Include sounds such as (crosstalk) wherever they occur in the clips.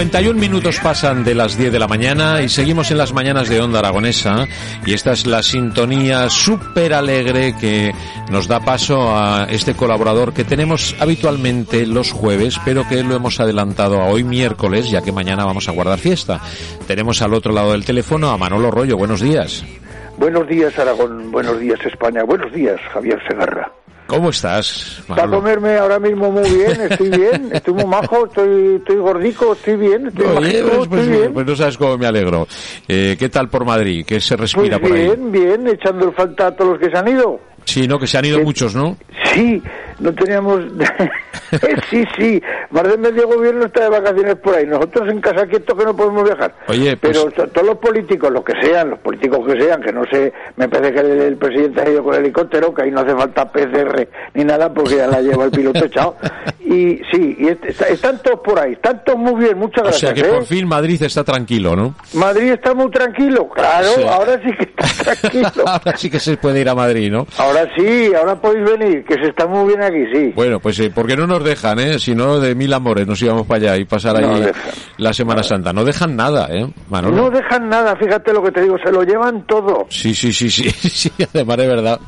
51 minutos pasan de las 10 de la mañana y seguimos en las mañanas de Onda Aragonesa y esta es la sintonía súper alegre que nos da paso a este colaborador que tenemos habitualmente los jueves pero que lo hemos adelantado a hoy miércoles ya que mañana vamos a guardar fiesta. Tenemos al otro lado del teléfono a Manolo Rollo. Buenos días. Buenos días Aragón, buenos días España, buenos días Javier Segarra. ¿Cómo estás? Para comerme ahora mismo muy bien, estoy bien, estoy muy majo, estoy, estoy gordico, estoy bien, estoy, Oye, pues, pues, bien. pues no sabes cómo me alegro. Eh, ¿Qué tal por Madrid? ¿Qué se respira pues por ahí? bien, bien, echando falta a todos los que se han ido. Sí, ¿no? Que se han ido Que- muchos, ¿no? Sí, no teníamos... (laughs) sí, sí, más de medio gobierno está de vacaciones por ahí. Nosotros en casa quietos que no podemos viajar. Oye, pues- Pero to- todos los políticos, los que sean, los políticos que sean, que no sé, me parece que el, el presidente ha ido con helicóptero, que ahí no hace falta PCR ni nada porque ya la lleva el piloto echado. (laughs) Y sí, y est- está- están todos por ahí, están todos muy bien, muchas O gracias. sea que ¿eh? por fin Madrid está tranquilo, ¿no? Madrid está muy tranquilo, claro, Sí. ahora sí que está (laughs) tranquilo. Ahora sí que se puede ir a Madrid, ¿no? Ahora sí, ahora podéis venir, que se está muy bien aquí, sí. Bueno, pues eh, porque no nos dejan, ¿eh? Si no, de mil amores nos íbamos para allá y pasar No ahí dejan. la Semana Santa. No dejan nada, ¿eh? Manolo? No dejan nada, fíjate lo que te digo, se lo llevan todo. Sí, sí, sí, sí, (laughs) sí, además de verdad,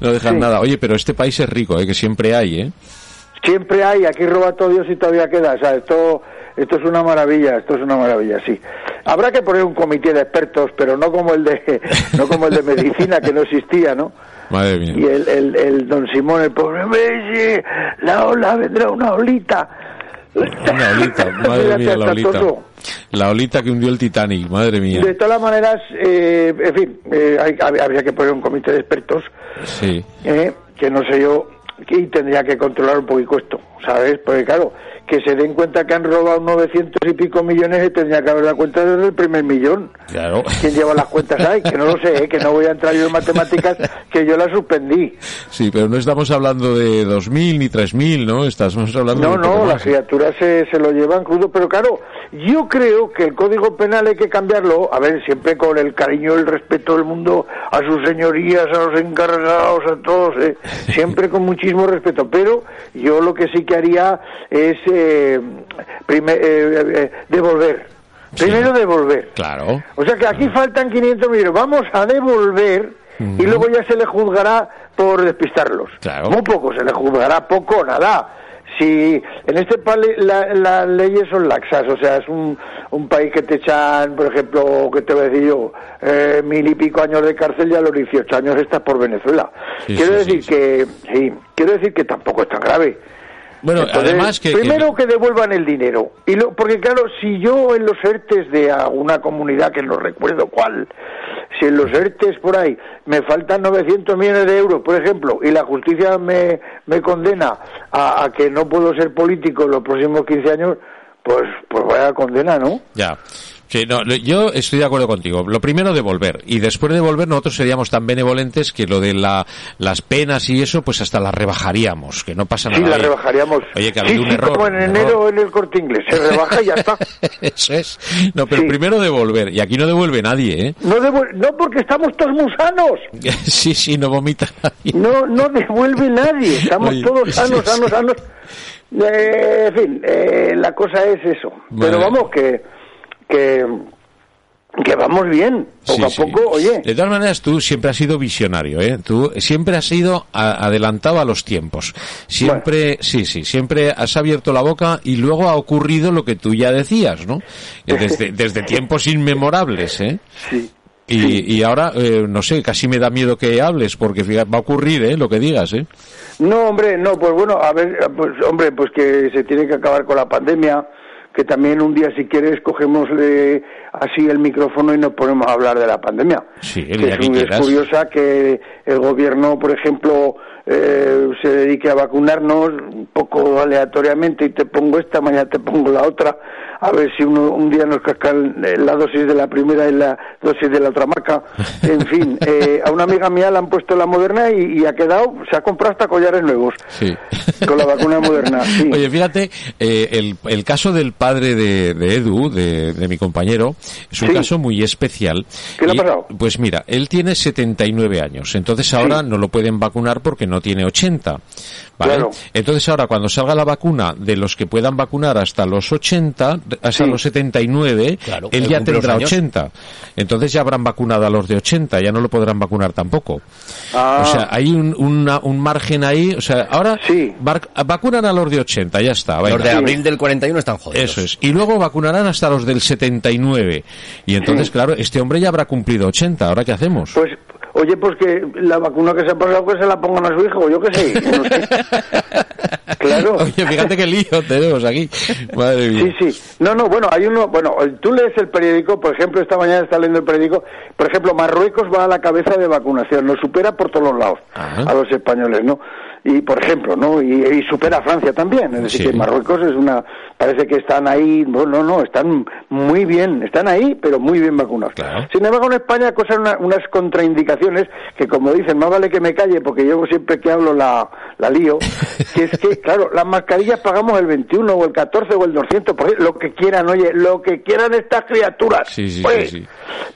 no dejan Sí. nada. Oye, pero este país es rico, ¿eh? Que siempre hay, ¿eh? Siempre hay, aquí roba todo Dios y todavía queda. O sea, esto, esto es una maravilla, esto es una maravilla, sí. Habrá que poner un comité de expertos, pero no como el de, (laughs) no como el de medicina que no existía, ¿no? Madre mía. Y el, el, el don Simón, el pobre, "Messi, la ola, vendrá una olita. Una olita, (laughs) madre mía, la olita. La olita que hundió el Titanic, madre mía. De todas las maneras, eh, en fin, eh, hay- hab- habría que poner un comité de expertos Sí. eh, que no sé yo, que tendría que controlar un poquito esto, ¿sabes? Porque claro, que se den cuenta que han robado 900 y pico millones y tendría que haber dado cuenta desde el primer millón. Claro. ¿Quién lleva las cuentas ahí? Que no lo sé, ¿eh? que no voy a entrar yo en matemáticas, que yo las suspendí. Sí, pero no estamos hablando de 2.000 ni 3.000, ¿no? Estamos hablando No, de no, las criaturas se, se lo llevan crudo, pero claro, yo creo que el Código Penal hay que cambiarlo, a ver, siempre con el cariño y el respeto del mundo a sus señorías, a los encargados, a todos, eh, siempre con muchísimo respeto, pero yo lo que sí que haría es eh, prime- eh, eh, devolver, primero devolver. Claro. O sea que aquí faltan 500 millones. Vamos a devolver y luego ya se le juzgará por despistarlos. Claro. Muy poco, se le juzgará poco nada. Si en este país las leyes son laxas, o sea, es un, un país que te echan, por ejemplo, que te voy a decir yo, eh, mil y pico años de cárcel y a los 18 años estás por Venezuela. Sí, quiero sí, decir sí, que, sí, quiero decir que tampoco es tan grave. Bueno, Entonces, además que... primero que devuelvan el dinero. Y lo, porque claro si yo en los ERTES de alguna comunidad que no recuerdo cuál si en los ERTES por ahí me faltan 900 millones de euros por ejemplo y la justicia me, me condena a, a que no puedo ser político en los próximos 15 años pues pues vaya condena no Ya. Sí, no, yo estoy de acuerdo contigo. Lo primero, devolver. Y después de devolver, nosotros seríamos tan benevolentes que lo de la, las penas y eso, pues hasta las rebajaríamos, que no pasa sí nada. la Oye, rebajaríamos Oye, que ha sí, habido un sí, error. como en un enero error. en el corte inglés se rebaja y ya está (laughs) Eso es. No, pero Sí. primero devolver. Y aquí no devuelve nadie, ¿eh? no, devuel- no porque estamos todos muy sanos (laughs) Sí, sí, no vomita nadie. No, no devuelve nadie. Estamos Oye, todos sanos, (laughs) sí, sanos, sanos. Eh, en fin, eh, la cosa es eso. Vale. Pero vamos, que, que, que vamos bien. Poco Sí, a sí. poco, oye. De todas maneras, tú siempre has sido visionario, ¿eh? Tú siempre has sido a- adelantado a los tiempos. Siempre, sí, sí, siempre has abierto la boca y luego ha ocurrido lo que tú ya decías, ¿no? (laughs) Desde, desde tiempos inmemorables, ¿eh? Sí. Y, Sí. y ahora, eh, no sé, casi me da miedo que hables, porque fíjate, va a ocurrir, ¿eh? Lo que digas, ¿eh? No, hombre, no, pues bueno, a ver, pues hombre, pues que se tiene que acabar con la pandemia, que también un día, si quieres, cogemos así el micrófono y nos ponemos a hablar de la pandemia. Sí, el que es, que un- es quieras. curiosa que el gobierno, por ejemplo, eh, se dedique a vacunarnos un poco aleatoriamente y te pongo esta, mañana te pongo la otra, a ver si uno, un día nos cascan eh, la dosis de la primera y la dosis de la otra marca. (laughs) En fin, eh, a una amiga mía le han puesto la moderna y, y ha quedado, se ha comprado hasta collares nuevos Sí. (laughs) con la vacuna moderna. Sí. Oye, fíjate, eh, el, el caso del padre de, de Edu, de, de mi compañero, es un caso muy especial. ¿Qué le ha pasado? Pues mira, él tiene 79 años, entonces ahora no lo pueden vacunar porque no tiene 80. ¿vale? Entonces ahora cuando salga la vacuna de los que puedan vacunar hasta los 80, hasta los 79, él ya tendrá 80. Entonces ya habrán vacunado a los de 80, ya no lo podrán vacunar tampoco. Ah. O sea, hay un, un margen ahí, o sea, ahora vacunan a los de 80, ya está. Los de abril del 41 están jodidos. Eso es. Y luego vacunarán hasta los del 79. Y entonces, claro, este hombre ya habrá cumplido 80. ¿Ahora qué hacemos? Pues, oye, pues que la vacuna que se ha pasado que se la pongan a su hijo, yo qué sé. (laughs) claro. (laughs) Oye, fíjate qué lío tenemos aquí. Madre mía. Sí, sí. No, no, bueno, hay uno, bueno, tú lees el periódico, por ejemplo, esta mañana está leyendo el periódico, por ejemplo, Marruecos va a la cabeza de vacunación, nos supera por todos los lados a los españoles, ¿no? y por ejemplo, ¿no? Y, supera a Francia también, es decir, que Marruecos es una, parece que están ahí, no, no, no, están muy bien, están ahí, pero muy bien vacunados. Sin embargo, en España cosas unas contraindicaciones que, como dicen, más vale que me calle porque yo siempre que hablo la, la lío, que es que, claro, las mascarillas pagamos el 21 o el 14 o el 200, por lo que quieran, oye, lo que quieran estas criaturas. Sí, sí, pues, sí,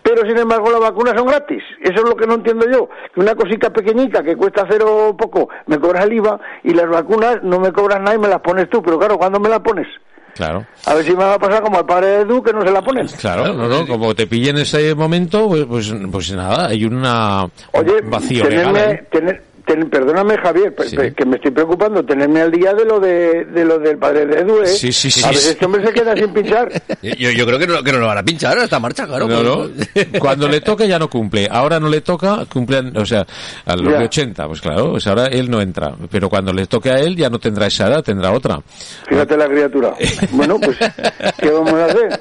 Pero sin embargo, las vacunas son gratis. Eso es lo que no entiendo yo. Que una cosita pequeñita que cuesta cero poco me cobra el IVA y las vacunas no me cobran nada y me las pones tú. Pero claro, ¿cuándo me las pones? Claro. A ver si me va a pasar como al padre de Edu que no se la ponen. Claro, no, no, como te pille en ese momento, pues, pues, pues nada, hay una Oye, vacío tenerme, tener, perdóname Javier, que me estoy preocupando, tenerme al día de lo de, de lo del padre de Edu, ¿eh? Sí, sí, sí. A veces este hombre se queda sin pinchar. (laughs) Yo, yo creo que no, que no lo van a pinchar a esta marcha, claro. (laughs) Cuando le toque ya no cumple. Ahora no le toca, cumplen, o sea, a los de 80, pues claro, pues ahora él no entra. Pero cuando le toque a él ya no tendrá esa edad, tendrá otra. Fíjate la criatura. (laughs) bueno, pues, ¿qué vamos a hacer?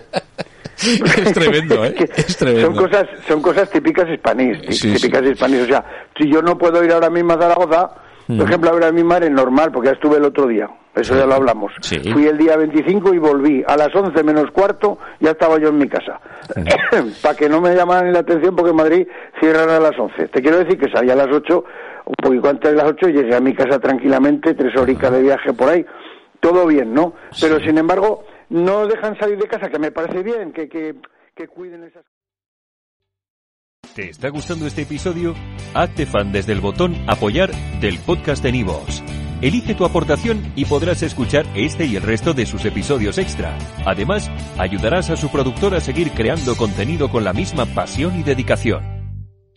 (laughs) es tremendo, ¿eh? Es tremendo. Son cosas, son cosas típicas hispanís, típicas hispanís. O sea, si yo no puedo ir ahora mismo a Zaragoza, por mm. ejemplo, a ver a mi madre normal, porque ya estuve el otro día. Eso ya lo hablamos. Fui el día 25 y volví. A las 11 menos cuarto ya estaba yo en mi casa. (coughs) Para que no me llamaran la atención porque en Madrid cierran a las 11. Te quiero decir que salí a las 8, un poquito antes de las 8 y llegué a mi casa tranquilamente, tres horitas de viaje por ahí. Todo bien, ¿no? Pero sin embargo, no dejan salir de casa, que me parece bien, que, que, que cuiden esas ¿Te está gustando este episodio? Hazte fan desde el botón apoyar del podcast de Nivos. Elige tu aportación y podrás escuchar este y el resto de sus episodios extra. Además, ayudarás a su productor a seguir creando contenido con la misma pasión y dedicación.